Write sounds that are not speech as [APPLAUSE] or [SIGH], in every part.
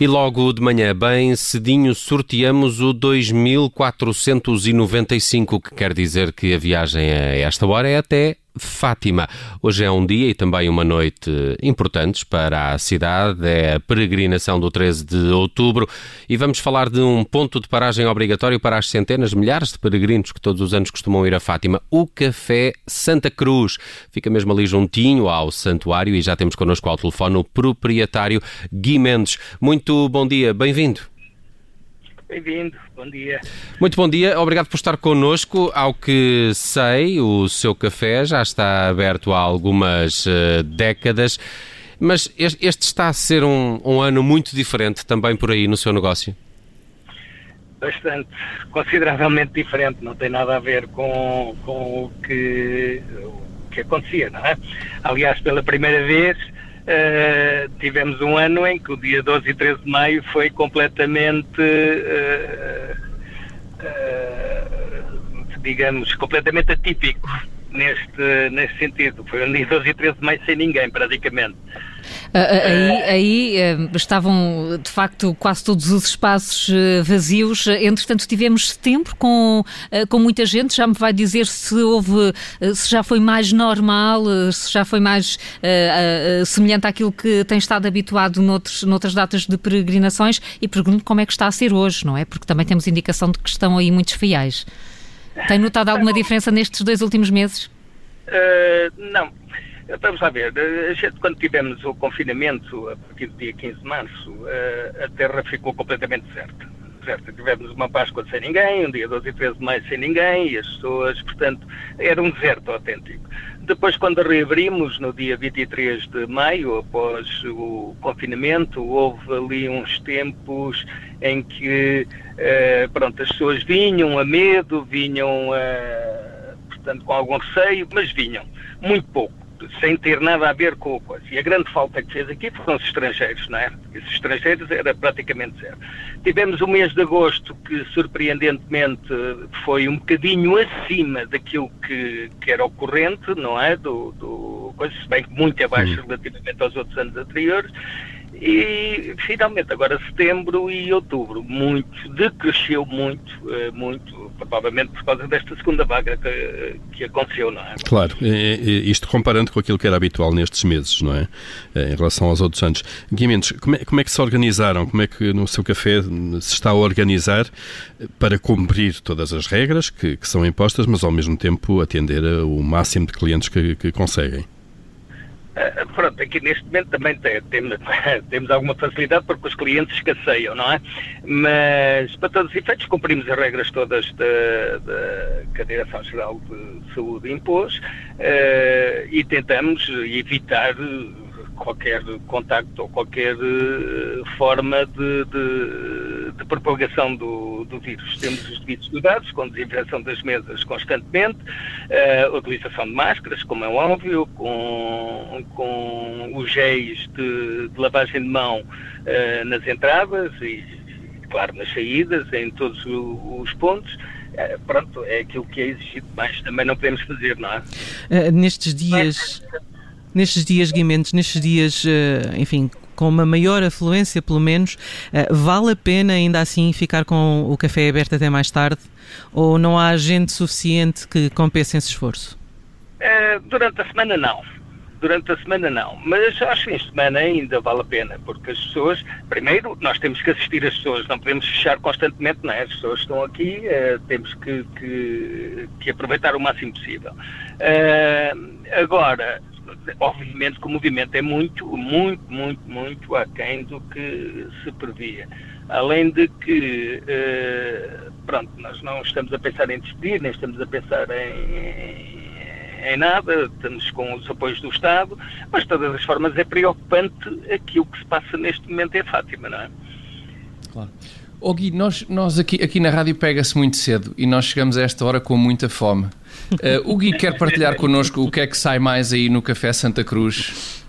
E logo de manhã, bem cedinho, sorteamos o 2495, que quer dizer que a viagem a esta hora é até Fátima. Hoje é um dia e também uma noite importantes para a cidade, é a peregrinação do 13 de outubro e vamos falar de um ponto de paragem obrigatório para as centenas, milhares de peregrinos que todos os anos costumam ir a Fátima, o Café Santa Cruz. Fica mesmo ali juntinho ao santuário e já temos connosco ao telefone o proprietário Gui Mendes. Muito bom dia, bem-vindo. Bem-vindo, bom dia. Muito bom dia, obrigado por estar connosco. Ao que sei, o seu café já está aberto há algumas uh, décadas, mas este, este, está a ser um, um ano muito diferente também por aí no seu negócio. Bastante, consideravelmente diferente, não tem nada a ver com, com o, que, o que acontecia, não é? Aliás, pela primeira vez Uh, tivemos um ano em que o dia 12 e 13 de maio foi completamente, uh, uh, digamos, completamente atípico neste, neste sentido. Foi um dia 12 e 13 de maio sem ninguém, praticamente. Ah, ah, aí, aí ah, estavam, de facto, quase todos os espaços vazios. Entretanto, tivemos setembro com, com muita gente. Já me vai dizer se houve, se já foi mais normal, se já foi mais uh, uh, semelhante àquilo que tem estado habituado noutros, noutras datas de peregrinações. E pergunto como é que está a ser hoje, não é? Porque também temos indicação de que estão aí muitos fiéis. Tem notado alguma diferença nestes dois últimos meses? Uh, não. Vamos lá ver, gente, quando tivemos o confinamento, a partir do dia 15 de março, uh, a Terra ficou completamente deserta. Certo, tivemos uma Páscoa sem ninguém, um dia 12 e 13 de maio sem ninguém, e as pessoas, portanto, era um deserto autêntico. Depois, quando reabrimos, no dia 23 de maio, após o confinamento, houve ali uns tempos em que, uh, pronto, as pessoas vinham a medo, vinham, uh, portanto, com algum receio, mas vinham, muito pouco sem ter nada a ver com o coisa. E a grande falta que fez aqui foram os estrangeiros, não é? Esses estrangeiros era praticamente zero. Tivemos o mês de agosto que, surpreendentemente, foi um bocadinho acima daquilo que, que era ocorrente, não é? Do, do coisa, se bem que muito abaixo relativamente aos outros anos anteriores. E finalmente agora setembro e outubro, muito, decresceu muito, eh, muito, provavelmente por causa desta segunda vaga que, que aconteceu, não é? Claro, isto comparando com aquilo que era habitual nestes meses, não é? Eh, em relação aos outros anos. Guimentos, como é, como é que se organizaram? Como é que no seu café se está a organizar para cumprir todas as regras que, que são impostas, mas ao mesmo tempo atender o máximo de clientes que, que conseguem? Uh, pronto, aqui neste momento também tem, temos, [LAUGHS] temos alguma facilidade porque os clientes escasseiam, não é? Mas, para todos os efeitos, cumprimos as regras todas da, da que a Direção-Geral de Saúde impôs uh, e tentamos evitar qualquer contacto ou qualquer uh, forma de, de, de propagação do, do, vírus. Temos os devidos cuidados, com desinfecção das mesas constantemente, uh, utilização de máscaras, como é óbvio, com, com os géis de, de lavagem de mão uh, nas entradas e, claro, nas saídas, em todos os pontos. pronto, é aquilo que é exigido, mas também não podemos fazer, não é? nestes dias... Mas, nestes dias, Guimentes, nestes dias, eh, enfim, com uma maior afluência, pelo menos, eh, vale a pena ainda assim ficar com o café aberto até mais tarde? Ou não há gente suficiente que compense esse esforço? Uh, durante a semana, não. Durante a semana, não. Mas aos fins de semana ainda vale a pena, porque as pessoas, primeiro, nós temos que assistir as pessoas, não podemos fechar constantemente, não é? As pessoas estão aqui, temos que, que, que, aproveitar o máximo possível. Agora, obviamente que o movimento é muito, muito, muito, muito aquém do que se previa. Além de que, eh, pronto, nós não estamos a pensar em despedir, nem estamos a pensar em, em nada, estamos com os apoios do Estado, mas de todas as formas é preocupante aquilo que se passa neste momento em Fátima, não é? Claro. Oh Gui, nós, nós aqui, aqui na rádio pega-se muito cedo e nós chegamos a esta hora com muita fome. Uh, o Gui quer partilhar connosco o que é que sai mais aí no Café Santa Cruz?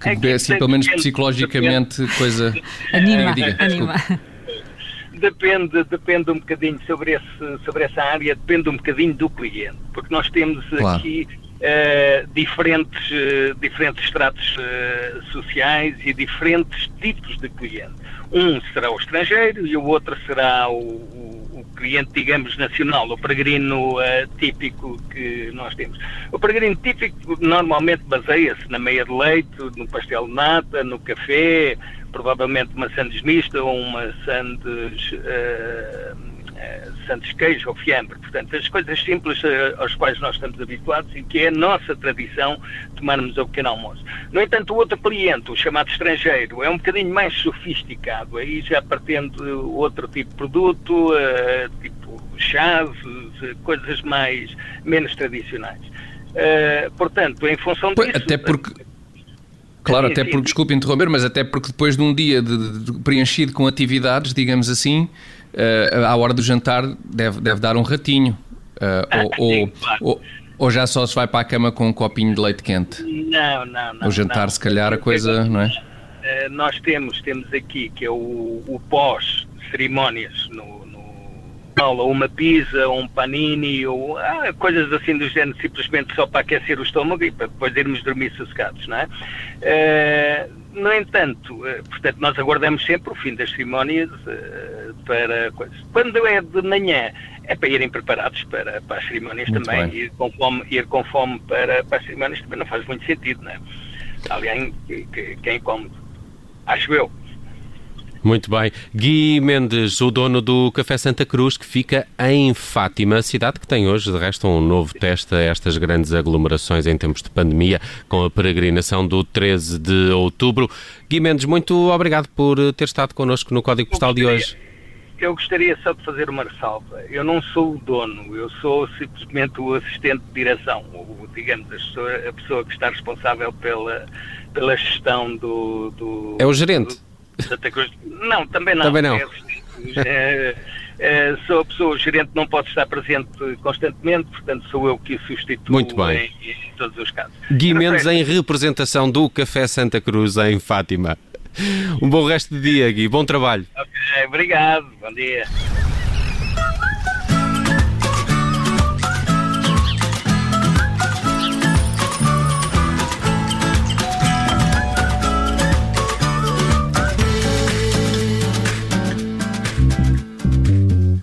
Que, é assim, pelo menos psicologicamente, coisa. [LAUGHS] Anima, diga, anima. Depende, depende um bocadinho sobre, esse, sobre essa área, depende um bocadinho do cliente, porque nós temos claro. aqui Uh, diferentes, uh, diferentes estratos uh, sociais e diferentes tipos de cliente. Um será o estrangeiro e o outro será o, o, o cliente, digamos, nacional, o peregrino típico que nós temos. O peregrino típico normalmente baseia-se na meia de leite, no pastel de nata, no café, provavelmente uma sandes mista ou uma sandes eh, Santos Queijo ou Fiambre. Portanto, as coisas simples uh, aos quais nós estamos habituados e que é a nossa tradição tomarmos o pequeno almoço. No entanto, o outro cliente, o chamado estrangeiro, é um bocadinho mais sofisticado. Aí já pretende outro tipo de produto, uh, tipo chás, coisas mais, menos tradicionais. portanto, em função disso... Até porque... Claro, até porque, desculpe interromper, mas até porque depois de um dia de, de, preenchido com atividades, digamos assim, uh, à hora do jantar deve, deve dar um ratinho. Uh, ou, [LAUGHS] ou, ou, ou, já só se vai para a cama com um copinho de leite quente? Não, não, não. O jantar, não. se calhar, a coisa, não é? Eh, nós temos, temos aqui que é o, o pós-cerimónias no, ou uma pizza, ou um panini, ou ah, coisas assim do género, simplesmente só para aquecer o estômago e para depois irmos dormir sossegados, não é? Uh, no entanto, uh, portanto, nós aguardamos sempre o fim das cerimónias uh, para coisas. Quando é de manhã, é para irem preparados para, para as cerimónias muito também, ir com, fome, ir com fome para, para as cerimónias também não faz muito sentido, não é? Alguém que, que, que é incómodo, acho eu. Muito bem. Gui Mendes, o dono do Café Santa Cruz, que fica em Fátima, cidade que tem hoje, de resto, um novo teste a estas grandes aglomerações em tempos de pandemia, com a peregrinação do 13 de outubro. Gui Mendes, muito obrigado por ter estado connosco no Código Postal de hoje. Eu gostaria só de fazer uma ressalva. Eu não sou o dono, eu sou simplesmente o assistente de direção, ou, digamos, a pessoa, a pessoa que está responsável pela, pela gestão do, do É o gerente. Do, Santa Cruz. Não, também não. Também não. É, é, é, sou a pessoa, o gerente não pode estar presente constantemente, portanto sou eu que o substituo Muito bem. Em, em todos os casos. Gui Mendes em representação do Café Santa Cruz em Fátima. Um bom resto de dia, Gui. Bom trabalho. Okay, obrigado. Bom dia.